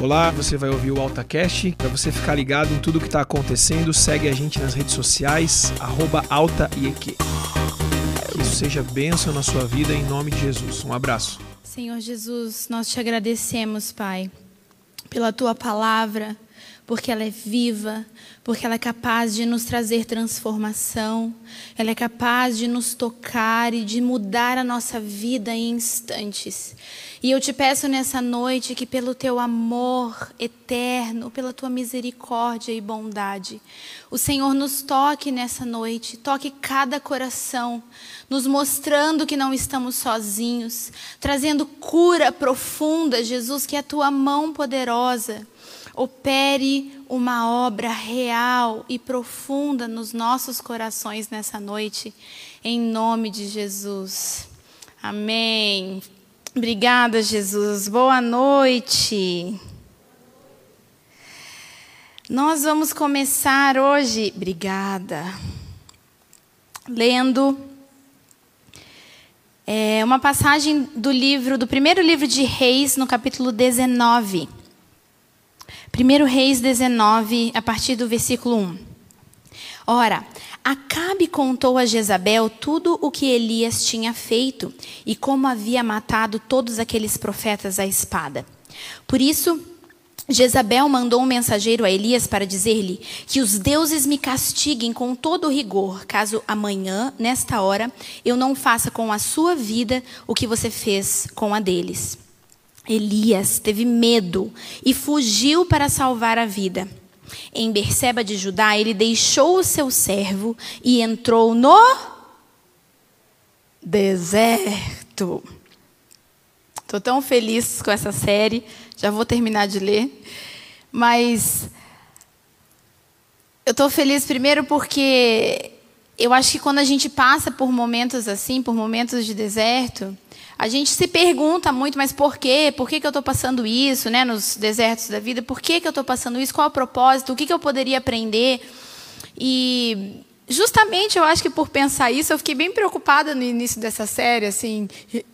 Olá, você vai ouvir o AltaCast. Para você ficar ligado em tudo que está acontecendo, segue a gente nas redes sociais, arroba. Que isso seja bênção na sua vida em nome de Jesus. Um abraço. Senhor Jesus, nós te agradecemos, Pai, pela tua palavra porque ela é viva, porque ela é capaz de nos trazer transformação, ela é capaz de nos tocar e de mudar a nossa vida em instantes. E eu te peço nessa noite que, pelo teu amor eterno, pela tua misericórdia e bondade, o Senhor nos toque nessa noite, toque cada coração, nos mostrando que não estamos sozinhos, trazendo cura profunda, Jesus, que é a tua mão poderosa opere uma obra real e profunda nos nossos corações nessa noite, em nome de Jesus. Amém. Obrigada, Jesus. Boa noite. Nós vamos começar hoje, obrigada, lendo é, uma passagem do livro, do primeiro livro de Reis, no capítulo 19. 1 Reis 19, a partir do versículo 1. Ora, Acabe contou a Jezabel tudo o que Elias tinha feito e como havia matado todos aqueles profetas à espada. Por isso, Jezabel mandou um mensageiro a Elias para dizer-lhe que os deuses me castiguem com todo rigor, caso amanhã, nesta hora, eu não faça com a sua vida o que você fez com a deles. Elias teve medo e fugiu para salvar a vida. Em Berseba de Judá, ele deixou o seu servo e entrou no deserto. Estou tão feliz com essa série, já vou terminar de ler. Mas eu estou feliz primeiro porque eu acho que quando a gente passa por momentos assim, por momentos de deserto, a gente se pergunta muito, mas por quê? Por que, que eu estou passando isso, né? Nos desertos da vida, por que, que eu estou passando isso? Qual o propósito? O que, que eu poderia aprender? E justamente eu acho que por pensar isso, eu fiquei bem preocupada no início dessa série, assim,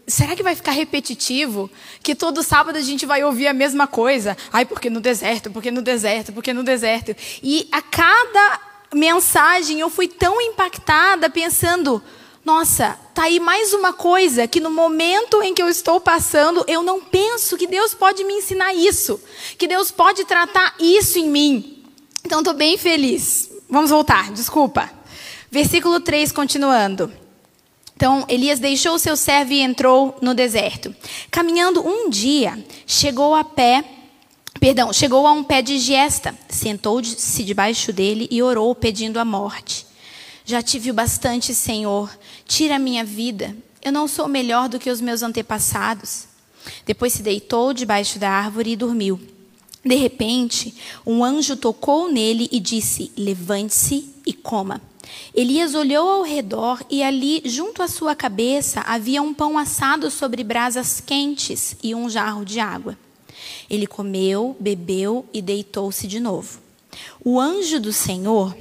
será que vai ficar repetitivo? Que todo sábado a gente vai ouvir a mesma coisa? Ai, porque no deserto, porque no deserto, porque no deserto. E a cada mensagem eu fui tão impactada pensando, nossa, tá aí mais uma coisa que no momento em que eu estou passando, eu não penso que Deus pode me ensinar isso, que Deus pode tratar isso em mim. Então estou bem feliz. Vamos voltar, desculpa. Versículo 3, continuando. Então, Elias deixou seu servo e entrou no deserto. Caminhando um dia, chegou a pé, perdão, chegou a um pé de gesta, sentou-se debaixo dele e orou pedindo a morte. Já tive bastante, Senhor. Tira a minha vida. Eu não sou melhor do que os meus antepassados. Depois se deitou debaixo da árvore e dormiu. De repente, um anjo tocou nele e disse: Levante-se e coma. Elias olhou ao redor e ali, junto à sua cabeça, havia um pão assado sobre brasas quentes e um jarro de água. Ele comeu, bebeu e deitou-se de novo. O anjo do Senhor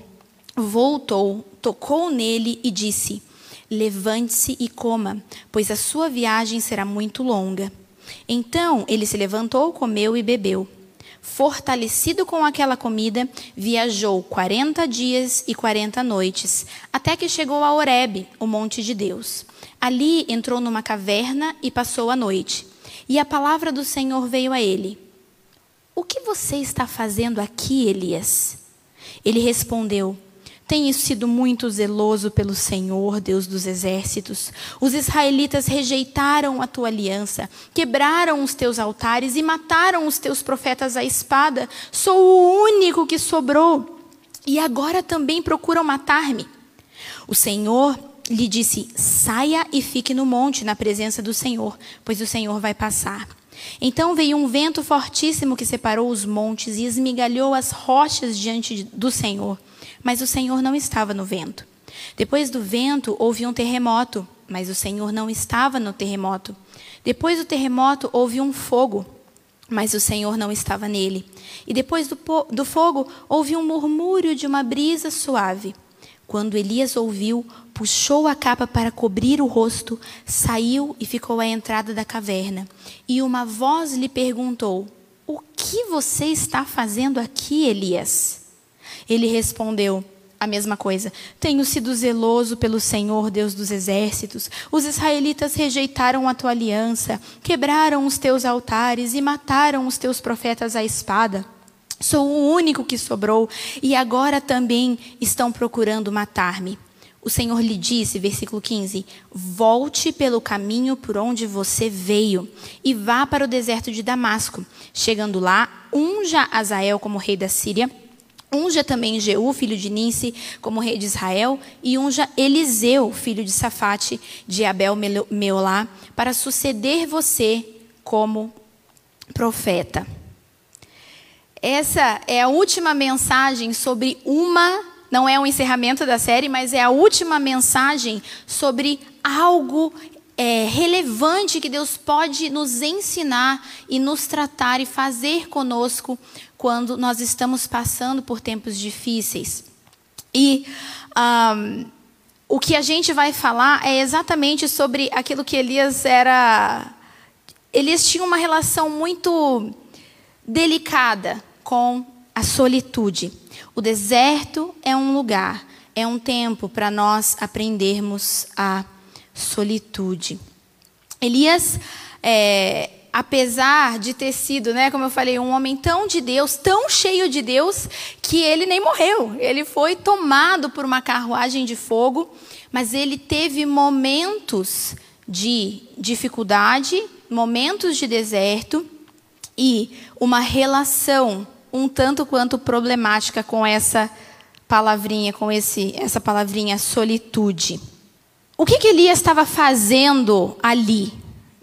voltou, tocou nele e disse: Levante-se e coma, pois a sua viagem será muito longa. Então ele se levantou, comeu e bebeu. Fortalecido com aquela comida, viajou quarenta dias e quarenta noites, até que chegou a Horebe, o monte de Deus. Ali entrou numa caverna e passou a noite. E a palavra do Senhor veio a ele: O que você está fazendo aqui, Elias? Ele respondeu: tem sido muito zeloso pelo Senhor, Deus dos exércitos. Os israelitas rejeitaram a tua aliança, quebraram os teus altares e mataram os teus profetas à espada. Sou o único que sobrou. E agora também procuram matar-me. O Senhor lhe disse: Saia e fique no monte, na presença do Senhor, pois o Senhor vai passar. Então veio um vento fortíssimo que separou os montes e esmigalhou as rochas diante do Senhor mas o Senhor não estava no vento. Depois do vento houve um terremoto, mas o Senhor não estava no terremoto. Depois do terremoto houve um fogo, mas o Senhor não estava nele. E depois do, do fogo houve um murmúrio de uma brisa suave. Quando Elias ouviu, puxou a capa para cobrir o rosto, saiu e ficou à entrada da caverna. E uma voz lhe perguntou: O que você está fazendo aqui, Elias? Ele respondeu: a mesma coisa. Tenho sido zeloso pelo Senhor, Deus dos exércitos. Os israelitas rejeitaram a tua aliança, quebraram os teus altares e mataram os teus profetas à espada. Sou o único que sobrou e agora também estão procurando matar-me. O Senhor lhe disse, versículo 15: Volte pelo caminho por onde você veio e vá para o deserto de Damasco. Chegando lá, unja Azael como rei da Síria Unja também Jeú, filho de Ninse, como rei de Israel, e unja Eliseu, filho de Safate, de Abel Meolá, para suceder você como profeta. Essa é a última mensagem sobre uma, não é o encerramento da série, mas é a última mensagem sobre algo é, relevante que Deus pode nos ensinar e nos tratar e fazer conosco quando nós estamos passando por tempos difíceis. E um, o que a gente vai falar é exatamente sobre aquilo que Elias era. Elias tinha uma relação muito delicada com a solitude. O deserto é um lugar, é um tempo para nós aprendermos a solitude. Elias, é, apesar de ter sido, né, como eu falei, um homem tão de Deus, tão cheio de Deus, que ele nem morreu. Ele foi tomado por uma carruagem de fogo, mas ele teve momentos de dificuldade, momentos de deserto e uma relação um tanto quanto problemática com essa palavrinha, com esse, essa palavrinha solitude. O que, que Elias estava fazendo ali,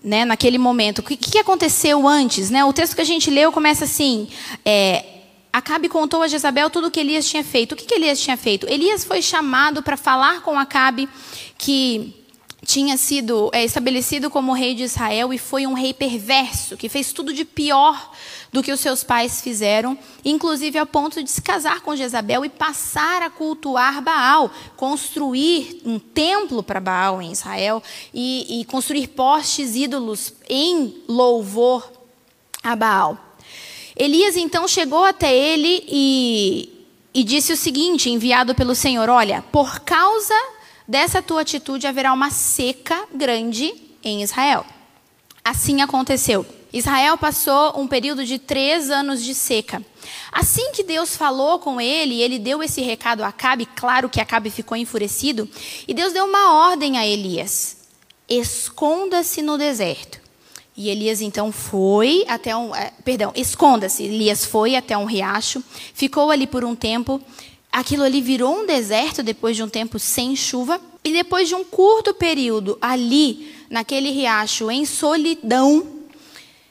né, naquele momento? O que, que aconteceu antes? Né? O texto que a gente leu começa assim: é, Acabe contou a Jezabel tudo o que Elias tinha feito. O que, que Elias tinha feito? Elias foi chamado para falar com Acabe que tinha sido é, estabelecido como rei de Israel e foi um rei perverso, que fez tudo de pior do que os seus pais fizeram, inclusive ao ponto de se casar com Jezabel e passar a cultuar Baal, construir um templo para Baal em Israel e, e construir postes ídolos em louvor a Baal. Elias então chegou até ele e, e disse o seguinte, enviado pelo Senhor: Olha, por causa dessa tua atitude haverá uma seca grande em Israel. Assim aconteceu. Israel passou um período de três anos de seca. Assim que Deus falou com ele, ele deu esse recado a Acabe, claro que Acabe ficou enfurecido, e Deus deu uma ordem a Elias: esconda-se no deserto. E Elias então foi até um. Eh, perdão, esconda-se. Elias foi até um riacho, ficou ali por um tempo. Aquilo ali virou um deserto depois de um tempo sem chuva. E depois de um curto período ali, naquele riacho, em solidão,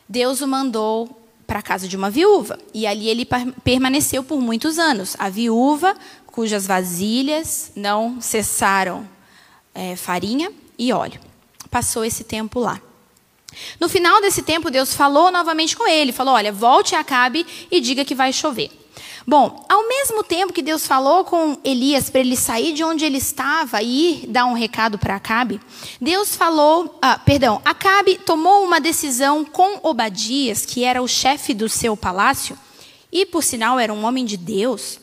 Deus o mandou para a casa de uma viúva. E ali ele permaneceu por muitos anos. A viúva, cujas vasilhas não cessaram é, farinha e óleo. Passou esse tempo lá. No final desse tempo, Deus falou novamente com ele. Falou: Olha, volte a Acabe e diga que vai chover. Bom, ao mesmo tempo que Deus falou com Elias para ele sair de onde ele estava e ir dar um recado para Acabe, Deus falou, ah, perdão, Acabe tomou uma decisão com Obadias, que era o chefe do seu palácio, e por sinal era um homem de Deus,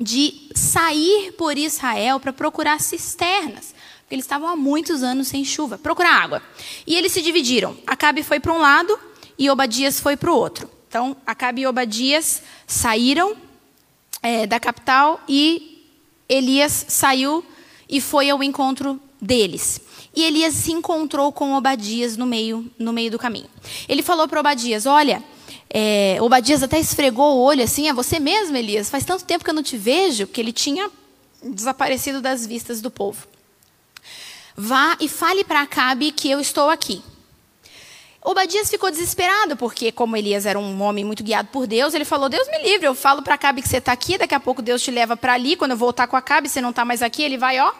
de sair por Israel para procurar cisternas. Eles estavam há muitos anos sem chuva, procurar água. E eles se dividiram. Acabe foi para um lado e Obadias foi para o outro. Então, Acabe e Obadias saíram é, da capital e Elias saiu e foi ao encontro deles. E Elias se encontrou com Obadias no meio, no meio do caminho. Ele falou para Obadias: Olha, é, Obadias até esfregou o olho assim: É você mesmo, Elias? Faz tanto tempo que eu não te vejo, que ele tinha desaparecido das vistas do povo. Vá e fale para Acabe que eu estou aqui. Obadias ficou desesperado, porque, como Elias era um homem muito guiado por Deus, ele falou: Deus me livre, eu falo para Acabe que você está aqui, daqui a pouco Deus te leva para ali. Quando eu voltar com Acabe, você não está mais aqui, ele vai, ó.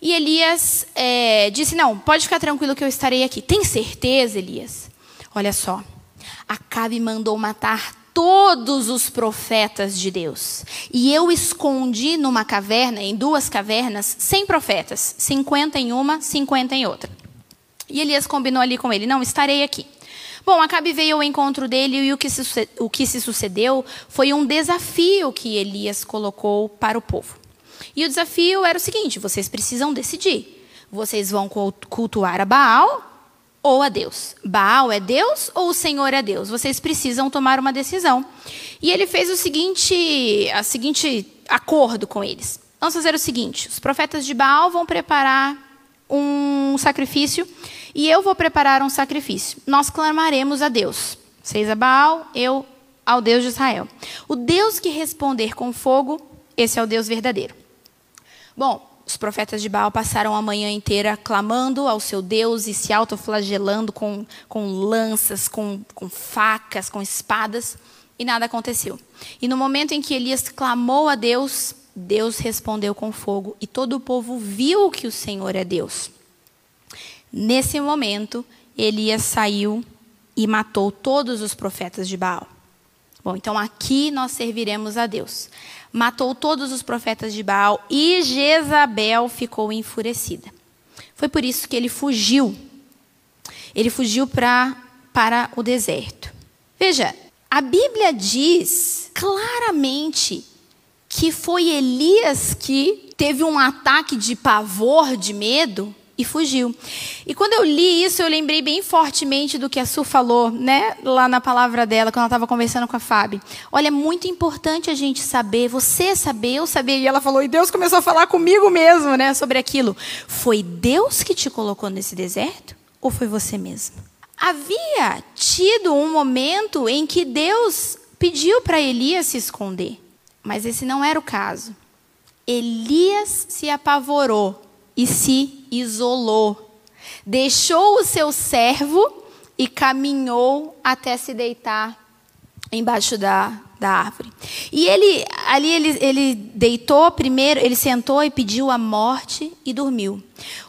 E Elias é, disse: Não, pode ficar tranquilo que eu estarei aqui. Tem certeza, Elias? Olha só, Acabe mandou matar todos os profetas de Deus. E eu escondi numa caverna, em duas cavernas, 100 profetas, 50 em uma, 50 em outra. E Elias combinou ali com ele: Não, estarei aqui. Bom, Acabe veio ao encontro dele e o que, se, o que se sucedeu foi um desafio que Elias colocou para o povo. E o desafio era o seguinte: vocês precisam decidir. Vocês vão cultuar a Baal ou a Deus. Baal é Deus ou o Senhor é Deus? Vocês precisam tomar uma decisão. E ele fez o seguinte, a seguinte acordo com eles. Vamos fazer o seguinte: os profetas de Baal vão preparar um sacrifício e eu vou preparar um sacrifício. Nós clamaremos a Deus. Vocês a Baal, eu ao Deus de Israel. O Deus que responder com fogo, esse é o Deus verdadeiro. Bom, os profetas de Baal passaram a manhã inteira clamando ao seu Deus e se autoflagelando com, com lanças, com, com facas, com espadas, e nada aconteceu. E no momento em que Elias clamou a Deus, Deus respondeu com fogo, e todo o povo viu que o Senhor é Deus. Nesse momento, Elias saiu e matou todos os profetas de Baal. Bom, então aqui nós serviremos a Deus. Matou todos os profetas de Baal e Jezabel ficou enfurecida. Foi por isso que ele fugiu. Ele fugiu pra, para o deserto. Veja, a Bíblia diz claramente que foi Elias que teve um ataque de pavor, de medo, e fugiu. E quando eu li isso, eu lembrei bem fortemente do que a Su falou, né, lá na palavra dela, quando ela estava conversando com a Fábio. Olha, é muito importante a gente saber, você saber, eu saber. E ela falou, e Deus começou a falar comigo mesmo, né, sobre aquilo. Foi Deus que te colocou nesse deserto? Ou foi você mesmo? Havia tido um momento em que Deus pediu para Elias se esconder. Mas esse não era o caso. Elias se apavorou e se isolou. Deixou o seu servo e caminhou até se deitar embaixo da, da árvore. E ele ali ele, ele deitou primeiro, ele sentou e pediu a morte e dormiu.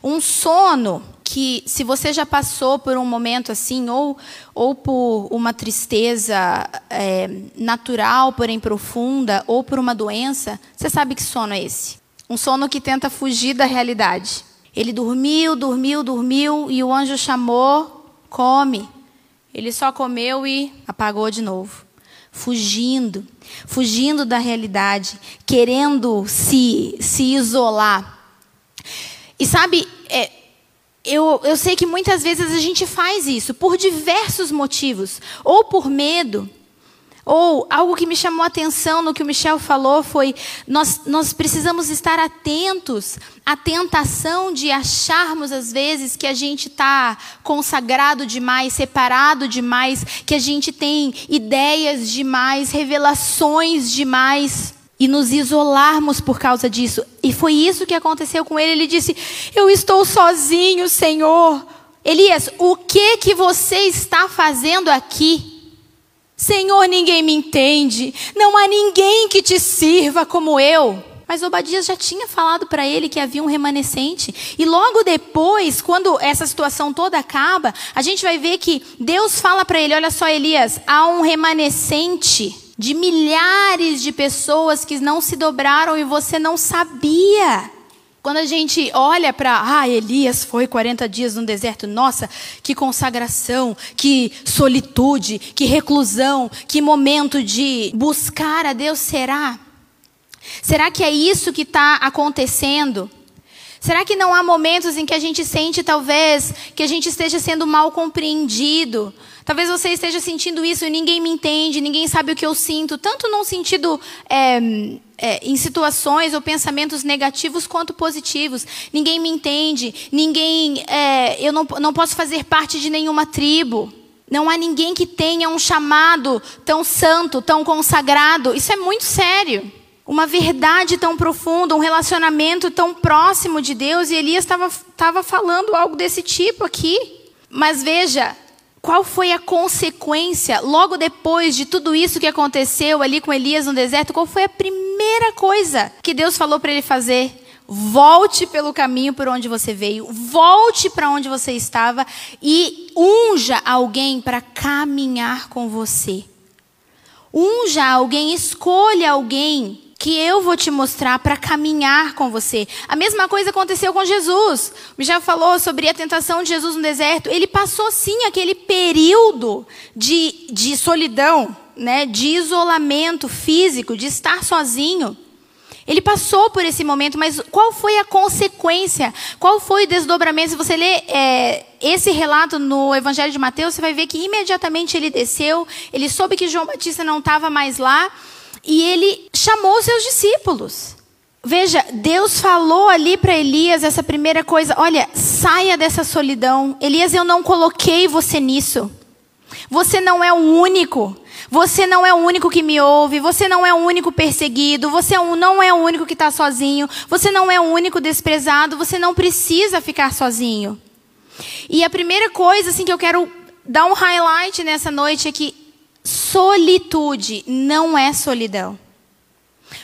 Um sono que se você já passou por um momento assim, ou, ou por uma tristeza é, natural, porém profunda, ou por uma doença, você sabe que sono é esse? Um sono que tenta fugir da realidade. Ele dormiu, dormiu, dormiu, e o anjo chamou, come. Ele só comeu e apagou de novo. Fugindo, fugindo da realidade, querendo se, se isolar. E sabe, é, eu, eu sei que muitas vezes a gente faz isso por diversos motivos, ou por medo, ou algo que me chamou a atenção no que o Michel falou foi: nós, nós precisamos estar atentos à tentação de acharmos, às vezes, que a gente está consagrado demais, separado demais, que a gente tem ideias demais, revelações demais e nos isolarmos por causa disso. E foi isso que aconteceu com ele. Ele disse: Eu estou sozinho, Senhor. Elias, o que que você está fazendo aqui? Senhor, ninguém me entende. Não há ninguém que te sirva como eu. Mas Obadias já tinha falado para ele que havia um remanescente. E logo depois, quando essa situação toda acaba, a gente vai ver que Deus fala para ele: Olha só, Elias, há um remanescente de milhares de pessoas que não se dobraram e você não sabia. Quando a gente olha para, ah, Elias foi 40 dias no deserto, nossa, que consagração, que solitude, que reclusão, que momento de buscar a Deus será? Será que é isso que está acontecendo? Será que não há momentos em que a gente sente, talvez, que a gente esteja sendo mal compreendido? Talvez você esteja sentindo isso e ninguém me entende, ninguém sabe o que eu sinto, tanto num sentido é, é, em situações ou pensamentos negativos quanto positivos. Ninguém me entende, ninguém, é, eu não, não posso fazer parte de nenhuma tribo. Não há ninguém que tenha um chamado tão santo, tão consagrado. Isso é muito sério. Uma verdade tão profunda, um relacionamento tão próximo de Deus, e Elias estava falando algo desse tipo aqui. Mas veja, qual foi a consequência logo depois de tudo isso que aconteceu ali com Elias no deserto? Qual foi a primeira coisa que Deus falou para ele fazer? Volte pelo caminho por onde você veio, volte para onde você estava e unja alguém para caminhar com você. Unja alguém, escolha alguém que eu vou te mostrar para caminhar com você. A mesma coisa aconteceu com Jesus. O Michel falou sobre a tentação de Jesus no deserto. Ele passou sim aquele período de, de solidão, né, de isolamento físico, de estar sozinho. Ele passou por esse momento, mas qual foi a consequência? Qual foi o desdobramento? Se você ler é, esse relato no Evangelho de Mateus, você vai ver que imediatamente ele desceu, ele soube que João Batista não estava mais lá, e ele chamou seus discípulos. Veja, Deus falou ali para Elias essa primeira coisa: olha, saia dessa solidão. Elias, eu não coloquei você nisso. Você não é o único. Você não é o único que me ouve. Você não é o único perseguido. Você não é o único que está sozinho. Você não é o único desprezado. Você não precisa ficar sozinho. E a primeira coisa assim que eu quero dar um highlight nessa noite é que Solitude não é solidão.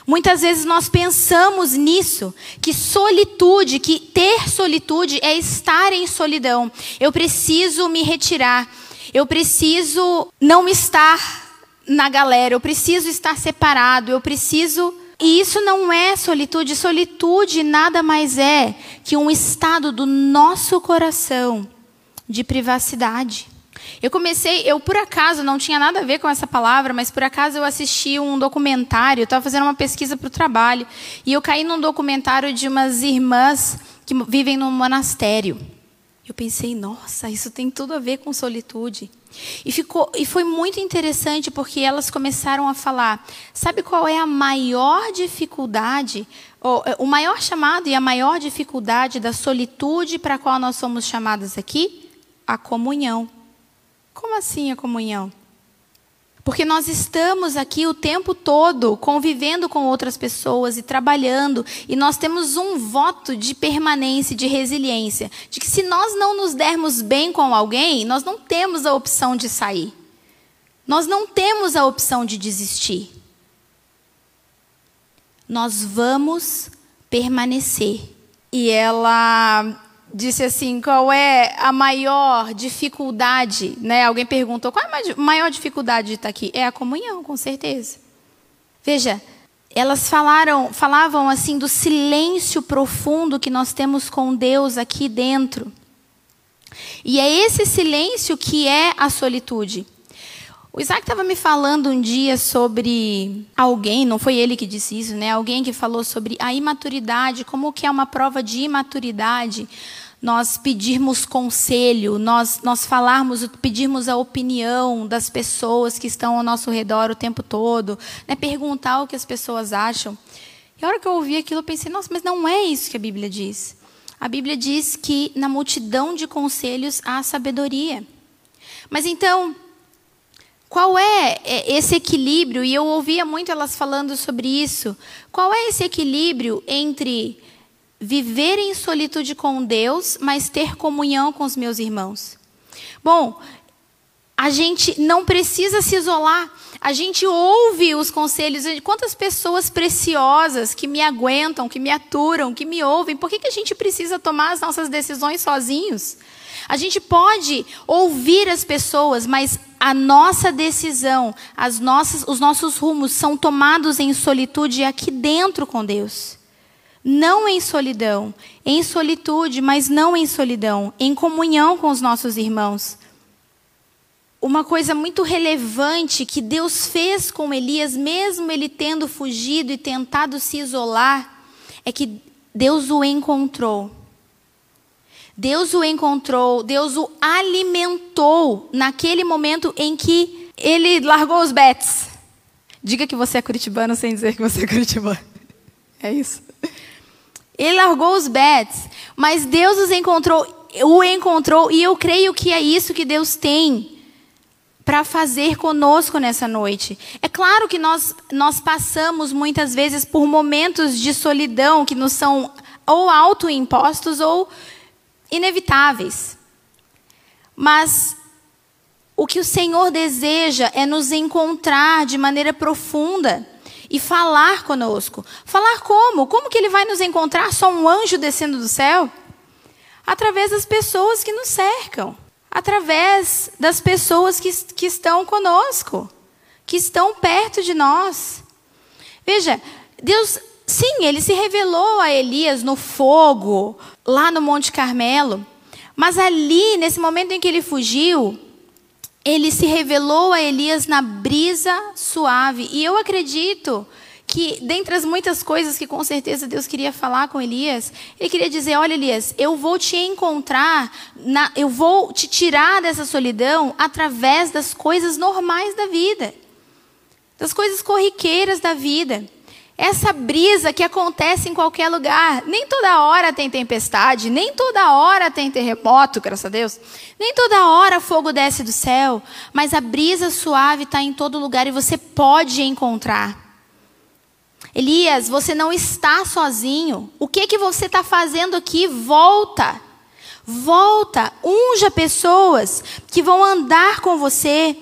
Muitas vezes nós pensamos nisso, que solitude, que ter solitude é estar em solidão. Eu preciso me retirar. Eu preciso não estar na galera, eu preciso estar separado, eu preciso e isso não é solitude. Solitude nada mais é que um estado do nosso coração de privacidade. Eu comecei, eu por acaso, não tinha nada a ver com essa palavra, mas por acaso eu assisti um documentário, eu estava fazendo uma pesquisa para o trabalho, e eu caí num documentário de umas irmãs que vivem num monastério. Eu pensei, nossa, isso tem tudo a ver com solitude. E, ficou, e foi muito interessante porque elas começaram a falar: sabe qual é a maior dificuldade, ou, o maior chamado e a maior dificuldade da solitude para a qual nós somos chamadas aqui? A comunhão. Como assim a comunhão? Porque nós estamos aqui o tempo todo convivendo com outras pessoas e trabalhando, e nós temos um voto de permanência, de resiliência, de que se nós não nos dermos bem com alguém, nós não temos a opção de sair. Nós não temos a opção de desistir. Nós vamos permanecer. E ela disse assim: qual é a maior dificuldade? Né? Alguém perguntou: qual é a maior dificuldade de estar aqui? É a comunhão, com certeza. Veja, elas falaram, falavam assim do silêncio profundo que nós temos com Deus aqui dentro. E é esse silêncio que é a solitude. O Isaac estava me falando um dia sobre alguém, não foi ele que disse isso, né? Alguém que falou sobre a imaturidade, como que é uma prova de imaturidade nós pedirmos conselho, nós, nós falarmos, pedirmos a opinião das pessoas que estão ao nosso redor o tempo todo, né? perguntar o que as pessoas acham. E a hora que eu ouvi aquilo, eu pensei, nossa, mas não é isso que a Bíblia diz. A Bíblia diz que na multidão de conselhos há sabedoria. Mas então, qual é, é esse equilíbrio? E eu ouvia muito elas falando sobre isso. Qual é esse equilíbrio entre viver em solitude com Deus, mas ter comunhão com os meus irmãos? Bom, a gente não precisa se isolar. A gente ouve os conselhos quantas pessoas preciosas que me aguentam, que me aturam, que me ouvem. Por que, que a gente precisa tomar as nossas decisões sozinhos? A gente pode ouvir as pessoas, mas a nossa decisão, as nossas, os nossos rumos são tomados em solitude aqui dentro com Deus. Não em solidão, em solitude, mas não em solidão, em comunhão com os nossos irmãos. Uma coisa muito relevante que Deus fez com Elias, mesmo ele tendo fugido e tentado se isolar, é que Deus o encontrou. Deus o encontrou, Deus o alimentou naquele momento em que ele largou os bets. Diga que você é curitibano sem dizer que você é curitibano. É isso. Ele largou os bets, mas Deus os encontrou, o encontrou e eu creio que é isso que Deus tem para fazer conosco nessa noite. É claro que nós nós passamos muitas vezes por momentos de solidão que nos são ou autoimpostos ou inevitáveis. Mas o que o Senhor deseja é nos encontrar de maneira profunda e falar conosco. Falar como? Como que ele vai nos encontrar? Só um anjo descendo do céu? Através das pessoas que nos cercam. Através das pessoas que, que estão conosco. Que estão perto de nós. Veja, Deus, sim, ele se revelou a Elias no fogo, lá no Monte Carmelo. Mas ali, nesse momento em que ele fugiu, ele se revelou a Elias na brisa suave. E eu acredito que, dentre as muitas coisas que com certeza Deus queria falar com Elias, ele queria dizer: Olha, Elias, eu vou te encontrar, na, eu vou te tirar dessa solidão através das coisas normais da vida, das coisas corriqueiras da vida. Essa brisa que acontece em qualquer lugar. Nem toda hora tem tempestade, nem toda hora tem terremoto, graças a Deus. Nem toda hora fogo desce do céu. Mas a brisa suave está em todo lugar e você pode encontrar. Elias, você não está sozinho. O que que você está fazendo aqui? Volta. Volta. Unja pessoas que vão andar com você,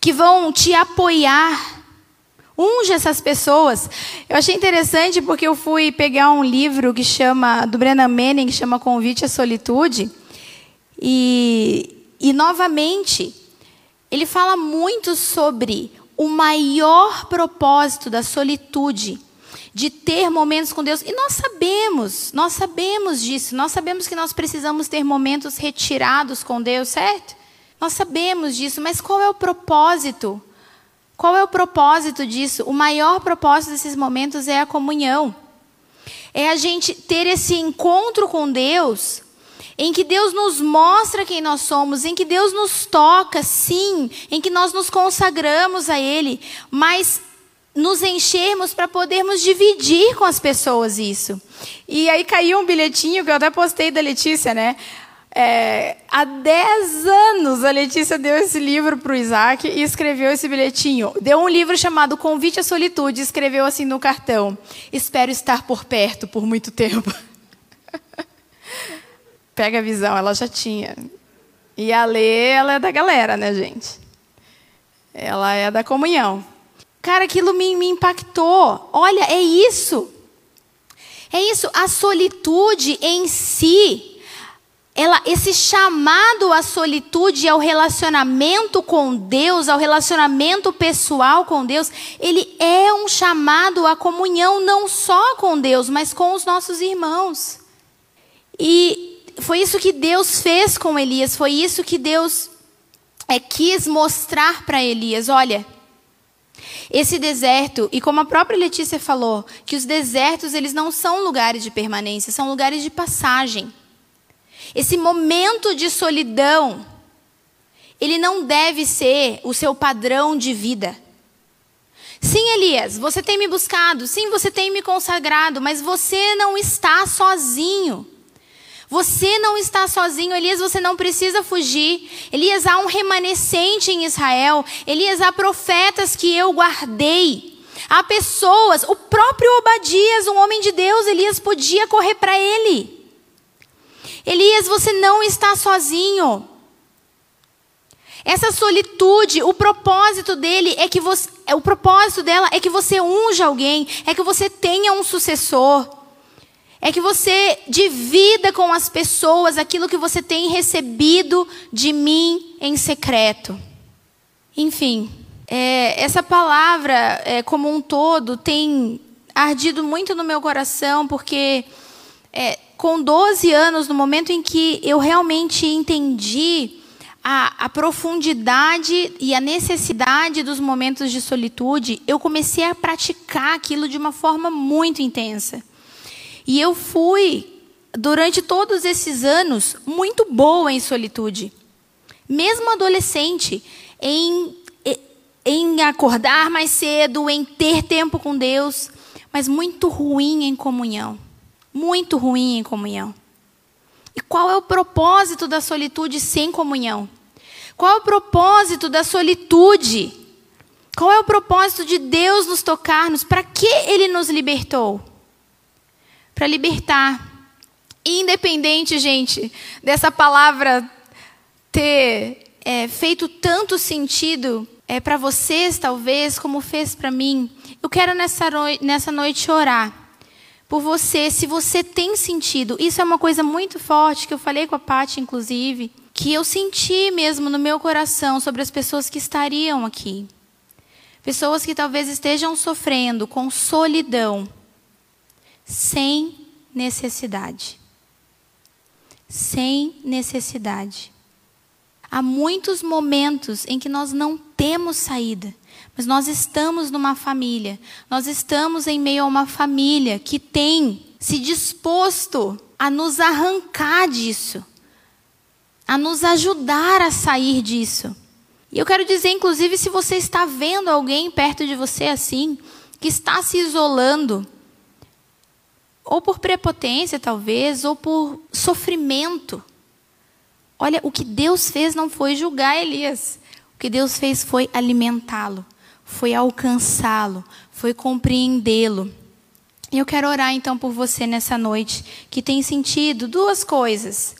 que vão te apoiar Unge essas pessoas. Eu achei interessante porque eu fui pegar um livro que chama, do Brennan Manning, que chama Convite à Solitude. E, e novamente, ele fala muito sobre o maior propósito da solitude, de ter momentos com Deus. E nós sabemos, nós sabemos disso. Nós sabemos que nós precisamos ter momentos retirados com Deus, certo? Nós sabemos disso, mas qual é o propósito? Qual é o propósito disso? O maior propósito desses momentos é a comunhão. É a gente ter esse encontro com Deus, em que Deus nos mostra quem nós somos, em que Deus nos toca, sim, em que nós nos consagramos a Ele, mas nos enchermos para podermos dividir com as pessoas isso. E aí caiu um bilhetinho que eu até postei da Letícia, né? É, há 10 anos a Letícia deu esse livro para o Isaac e escreveu esse bilhetinho. Deu um livro chamado Convite à Solitude e escreveu assim no cartão: Espero estar por perto por muito tempo. Pega a visão, ela já tinha. E a Lê, ela é da galera, né, gente? Ela é da comunhão. Cara, aquilo me, me impactou. Olha, é isso. É isso. A solitude em si ela, esse chamado à solitude, ao relacionamento com Deus, ao relacionamento pessoal com Deus, ele é um chamado à comunhão não só com Deus, mas com os nossos irmãos. E foi isso que Deus fez com Elias, foi isso que Deus é, quis mostrar para Elias. Olha, esse deserto, e como a própria Letícia falou, que os desertos eles não são lugares de permanência, são lugares de passagem. Esse momento de solidão, ele não deve ser o seu padrão de vida. Sim, Elias, você tem me buscado, sim, você tem me consagrado, mas você não está sozinho. Você não está sozinho, Elias, você não precisa fugir. Elias, há um remanescente em Israel. Elias, há profetas que eu guardei. Há pessoas, o próprio Obadias, um homem de Deus, Elias podia correr para ele. Elias, você não está sozinho. Essa solitude, o propósito dele é que você, o propósito dela é que você unja alguém, é que você tenha um sucessor. É que você divida com as pessoas aquilo que você tem recebido de mim em secreto. Enfim, é, essa palavra, é, como um todo, tem ardido muito no meu coração, porque é, com 12 anos, no momento em que eu realmente entendi a, a, profundidade e a necessidade dos momentos de solitude, eu comecei a praticar aquilo de uma forma muito intensa. E eu fui, durante todos esses anos, muito boa em solitude. Mesmo adolescente, em, em acordar mais cedo, em ter tempo com Deus, mas muito ruim em comunhão muito ruim em comunhão. E qual é o propósito da solitude sem comunhão? Qual é o propósito da solitude? Qual é o propósito de Deus nos tocar-nos? Para que Ele nos libertou? Para libertar. Independente, gente, dessa palavra ter é, feito tanto sentido é, para vocês, talvez, como fez para mim, eu quero nessa, nessa noite orar por você, se você tem sentido. Isso é uma coisa muito forte que eu falei com a Paty, inclusive, que eu senti mesmo no meu coração sobre as pessoas que estariam aqui. Pessoas que talvez estejam sofrendo com solidão, sem necessidade. Sem necessidade. Há muitos momentos em que nós não temos saída, mas nós estamos numa família, nós estamos em meio a uma família que tem se disposto a nos arrancar disso, a nos ajudar a sair disso. E eu quero dizer, inclusive, se você está vendo alguém perto de você assim, que está se isolando, ou por prepotência, talvez, ou por sofrimento. Olha, o que Deus fez não foi julgar Elias. O que Deus fez foi alimentá-lo, foi alcançá-lo, foi compreendê-lo. Eu quero orar então por você nessa noite, que tem sentido duas coisas.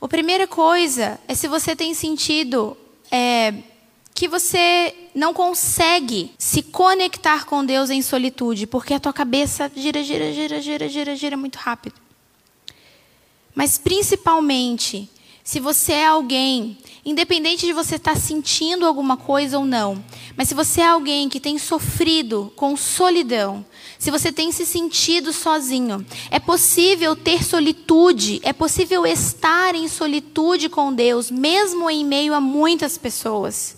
A primeira coisa é se você tem sentido é, que você não consegue se conectar com Deus em solitude, porque a tua cabeça gira, gira, gira, gira, gira, gira muito rápido. Mas principalmente, se você é alguém, independente de você estar sentindo alguma coisa ou não, mas se você é alguém que tem sofrido com solidão, se você tem se sentido sozinho, é possível ter solitude, é possível estar em solitude com Deus, mesmo em meio a muitas pessoas.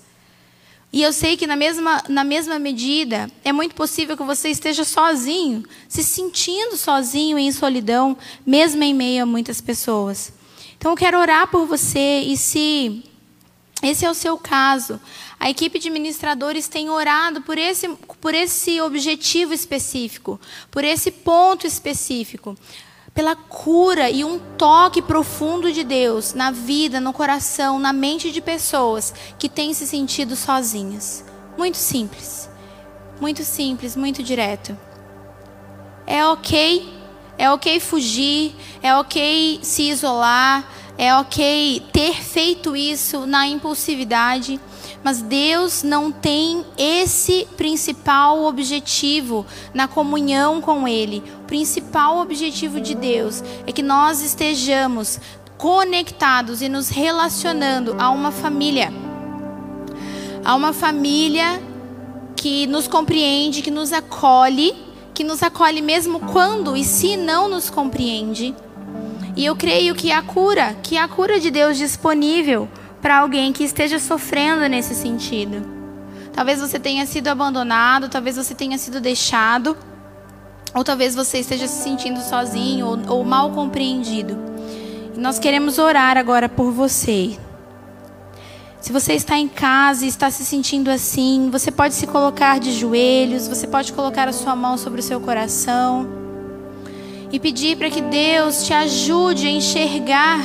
E eu sei que na mesma, na mesma medida, é muito possível que você esteja sozinho, se sentindo sozinho em solidão, mesmo em meio a muitas pessoas. Então eu quero orar por você e se esse é o seu caso, a equipe de ministradores tem orado por esse, por esse objetivo específico, por esse ponto específico, pela cura e um toque profundo de Deus na vida, no coração, na mente de pessoas que têm se sentido sozinhas. Muito simples, muito simples, muito direto. É ok, é ok fugir, é ok se isolar, é ok ter feito isso na impulsividade mas Deus não tem esse principal objetivo na comunhão com Ele. O principal objetivo de Deus é que nós estejamos conectados e nos relacionando a uma família. A uma família que nos compreende, que nos acolhe, que nos acolhe mesmo quando e se não nos compreende. E eu creio que a cura, que a cura de Deus disponível para alguém que esteja sofrendo nesse sentido. Talvez você tenha sido abandonado, talvez você tenha sido deixado, ou talvez você esteja se sentindo sozinho ou, ou mal compreendido. E nós queremos orar agora por você. Se você está em casa e está se sentindo assim, você pode se colocar de joelhos, você pode colocar a sua mão sobre o seu coração e pedir para que Deus te ajude a enxergar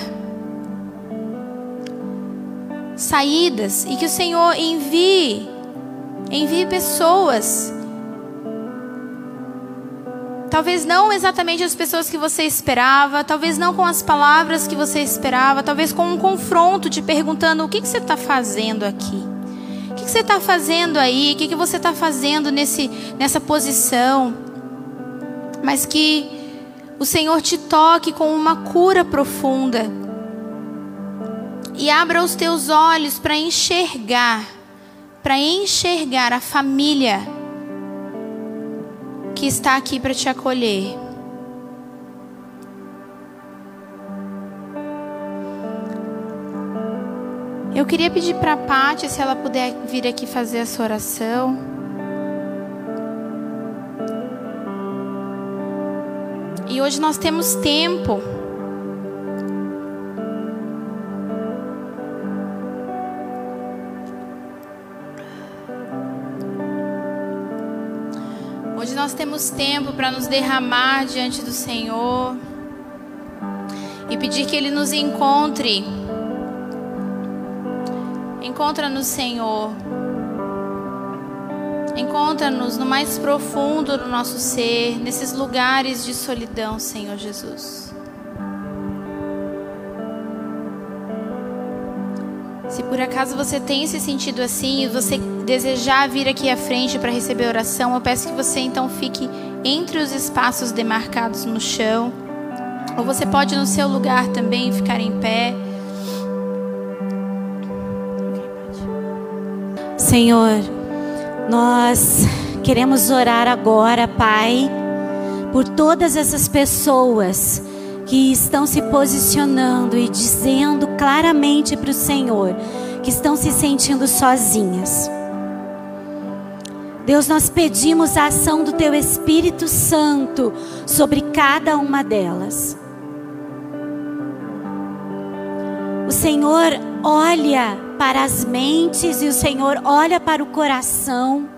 saídas e que o Senhor envie, envie pessoas. Talvez não exatamente as pessoas que você esperava, talvez não com as palavras que você esperava, talvez com um confronto te perguntando: o que, que você está fazendo aqui? O que, que você está fazendo aí? O que, que você está fazendo nesse, nessa posição? Mas que o Senhor te toque com uma cura profunda e abra os teus olhos para enxergar, para enxergar a família que está aqui para te acolher. Eu queria pedir para a Paty se ela puder vir aqui fazer essa oração. E hoje nós temos tempo nós temos tempo para nos derramar diante do Senhor e pedir que Ele nos encontre. Encontra-nos, Senhor. Encontra-nos no mais profundo do nosso ser, nesses lugares de solidão, Senhor Jesus. Se por acaso você tem se sentido assim e você desejar vir aqui à frente para receber oração, eu peço que você então fique entre os espaços demarcados no chão. Ou você pode no seu lugar também ficar em pé. Senhor, Nós queremos orar agora, Pai, por todas essas pessoas que estão se posicionando e dizendo claramente para o Senhor que estão se sentindo sozinhas. Deus, nós pedimos a ação do Teu Espírito Santo sobre cada uma delas. O Senhor olha para as mentes e o Senhor olha para o coração.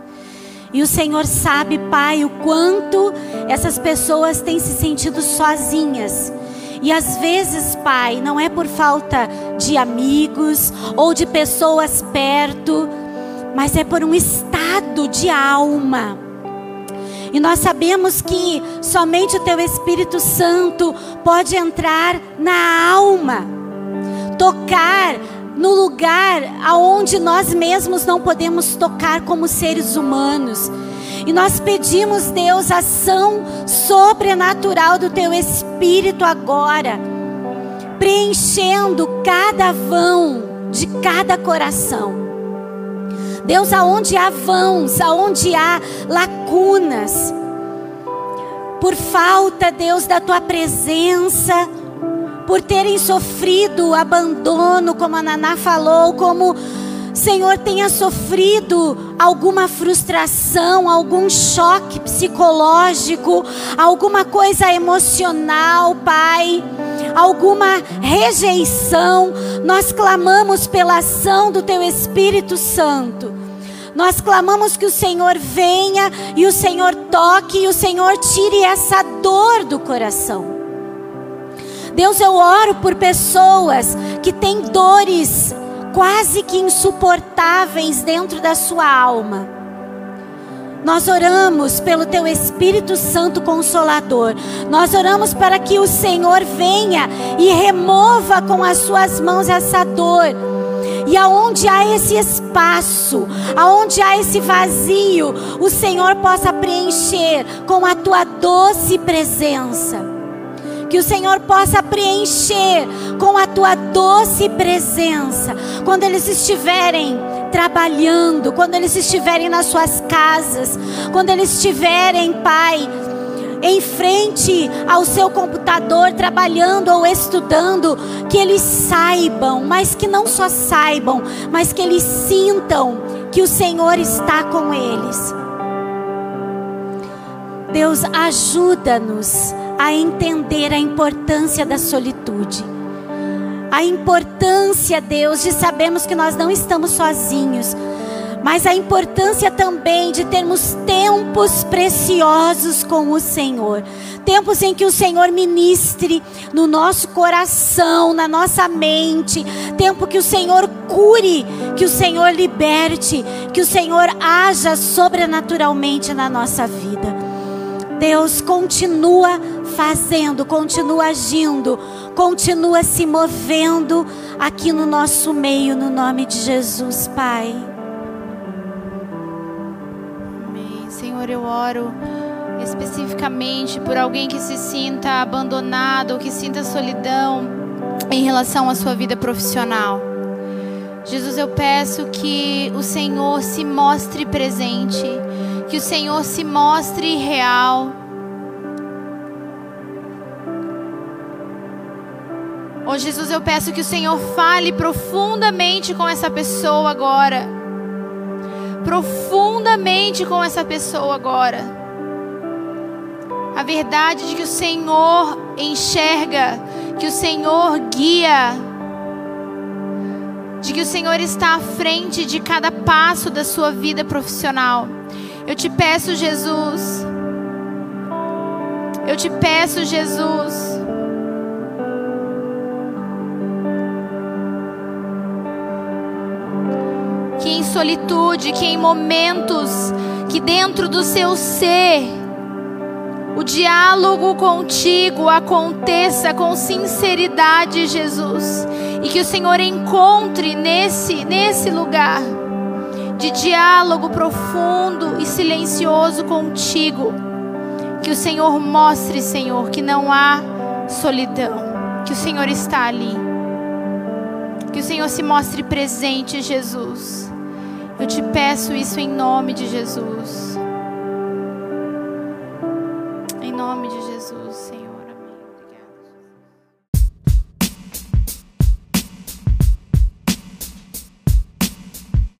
E o Senhor sabe, Pai, o quanto essas pessoas têm se sentido sozinhas. E às vezes, Pai, não é por falta de amigos ou de pessoas perto, mas é por um estado de alma. E nós sabemos que somente o Teu Espírito Santo pode entrar na alma tocar no lugar aonde nós mesmos não podemos tocar como seres humanos. E nós pedimos, Deus, ação sobrenatural do teu espírito agora, preenchendo cada vão de cada coração. Deus, aonde há vãos, aonde há lacunas, por falta, Deus, da tua presença, por terem sofrido abandono, como a Naná falou, como Senhor tenha sofrido alguma frustração, algum choque psicológico, alguma coisa emocional, Pai, alguma rejeição, nós clamamos pela ação do Teu Espírito Santo. Nós clamamos que o Senhor venha e o Senhor toque e o Senhor tire essa dor do coração. Deus, eu oro por pessoas que têm dores quase que insuportáveis dentro da sua alma. Nós oramos pelo Teu Espírito Santo Consolador. Nós oramos para que o Senhor venha e remova com as Suas mãos essa dor. E aonde há esse espaço, aonde há esse vazio, o Senhor possa preencher com a Tua doce presença que o Senhor possa preencher com a tua doce presença, quando eles estiverem trabalhando, quando eles estiverem nas suas casas, quando eles estiverem, Pai, em frente ao seu computador, trabalhando ou estudando, que eles saibam, mas que não só saibam, mas que eles sintam que o Senhor está com eles. Deus, ajuda-nos a entender a importância da solitude. A importância, Deus, de sabermos que nós não estamos sozinhos, mas a importância também de termos tempos preciosos com o Senhor. Tempos em que o Senhor ministre no nosso coração, na nossa mente. Tempo que o Senhor cure, que o Senhor liberte, que o Senhor haja sobrenaturalmente na nossa vida. Deus continua fazendo, continua agindo, continua se movendo aqui no nosso meio, no nome de Jesus, Pai. Amém. Senhor, eu oro especificamente por alguém que se sinta abandonado que sinta solidão em relação à sua vida profissional. Jesus, eu peço que o Senhor se mostre presente, que o Senhor se mostre real Oh Jesus, eu peço que o Senhor fale profundamente com essa pessoa agora. Profundamente com essa pessoa agora. A verdade de que o Senhor enxerga, que o Senhor guia, de que o Senhor está à frente de cada passo da sua vida profissional. Eu te peço, Jesus. Eu te peço, Jesus. Solitude, que em momentos que dentro do seu ser o diálogo contigo aconteça com sinceridade, Jesus, e que o Senhor encontre nesse nesse lugar de diálogo profundo e silencioso contigo, que o Senhor mostre, Senhor, que não há solidão, que o Senhor está ali. Que o Senhor se mostre presente, Jesus. Eu te peço isso em nome de Jesus. Em nome de Jesus, Senhor.